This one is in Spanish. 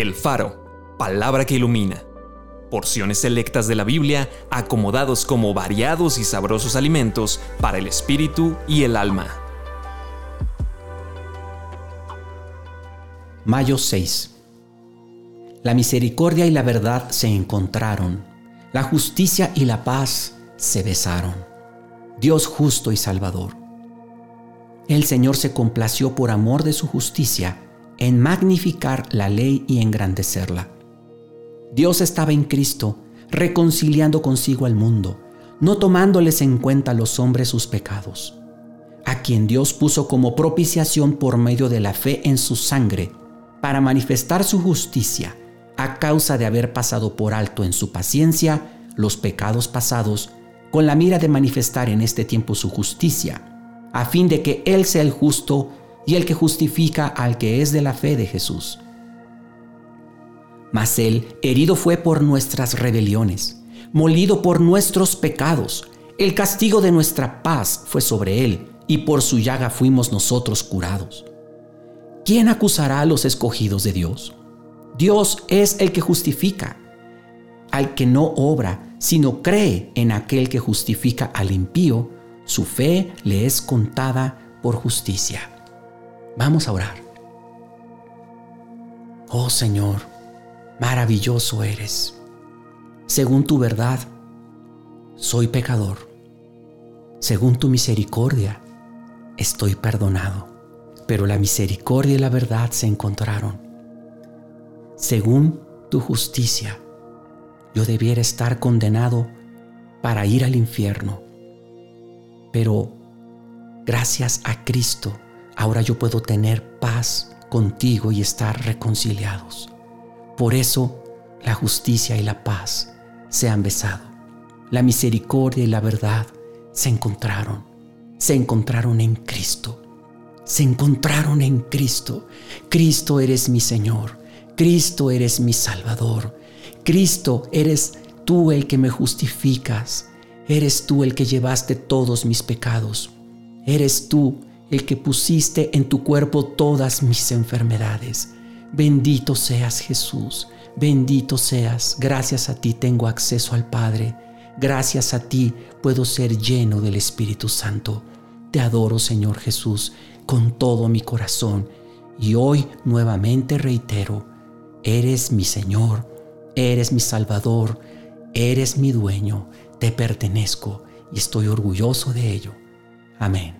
El Faro, palabra que ilumina. Porciones selectas de la Biblia acomodados como variados y sabrosos alimentos para el espíritu y el alma. Mayo 6. La misericordia y la verdad se encontraron. La justicia y la paz se besaron. Dios justo y salvador. El Señor se complació por amor de su justicia en magnificar la ley y engrandecerla. Dios estaba en Cristo, reconciliando consigo al mundo, no tomándoles en cuenta a los hombres sus pecados, a quien Dios puso como propiciación por medio de la fe en su sangre, para manifestar su justicia, a causa de haber pasado por alto en su paciencia los pecados pasados, con la mira de manifestar en este tiempo su justicia, a fin de que Él sea el justo y el que justifica al que es de la fe de Jesús. Mas Él herido fue por nuestras rebeliones, molido por nuestros pecados. El castigo de nuestra paz fue sobre Él, y por su llaga fuimos nosotros curados. ¿Quién acusará a los escogidos de Dios? Dios es el que justifica. Al que no obra, sino cree en aquel que justifica al impío, su fe le es contada por justicia. Vamos a orar. Oh Señor, maravilloso eres. Según tu verdad, soy pecador. Según tu misericordia, estoy perdonado. Pero la misericordia y la verdad se encontraron. Según tu justicia, yo debiera estar condenado para ir al infierno. Pero gracias a Cristo, ahora yo puedo tener paz contigo y estar reconciliados. Por eso la justicia y la paz se han besado. La misericordia y la verdad se encontraron. Se encontraron en Cristo. Se encontraron en Cristo. Cristo eres mi Señor. Cristo eres mi Salvador. Cristo eres tú el que me justificas. Eres tú el que llevaste todos mis pecados. Eres tú el que pusiste en tu cuerpo todas mis enfermedades. Bendito seas Jesús, bendito seas. Gracias a ti tengo acceso al Padre. Gracias a ti puedo ser lleno del Espíritu Santo. Te adoro Señor Jesús con todo mi corazón. Y hoy nuevamente reitero, eres mi Señor, eres mi Salvador, eres mi dueño, te pertenezco y estoy orgulloso de ello. Amén.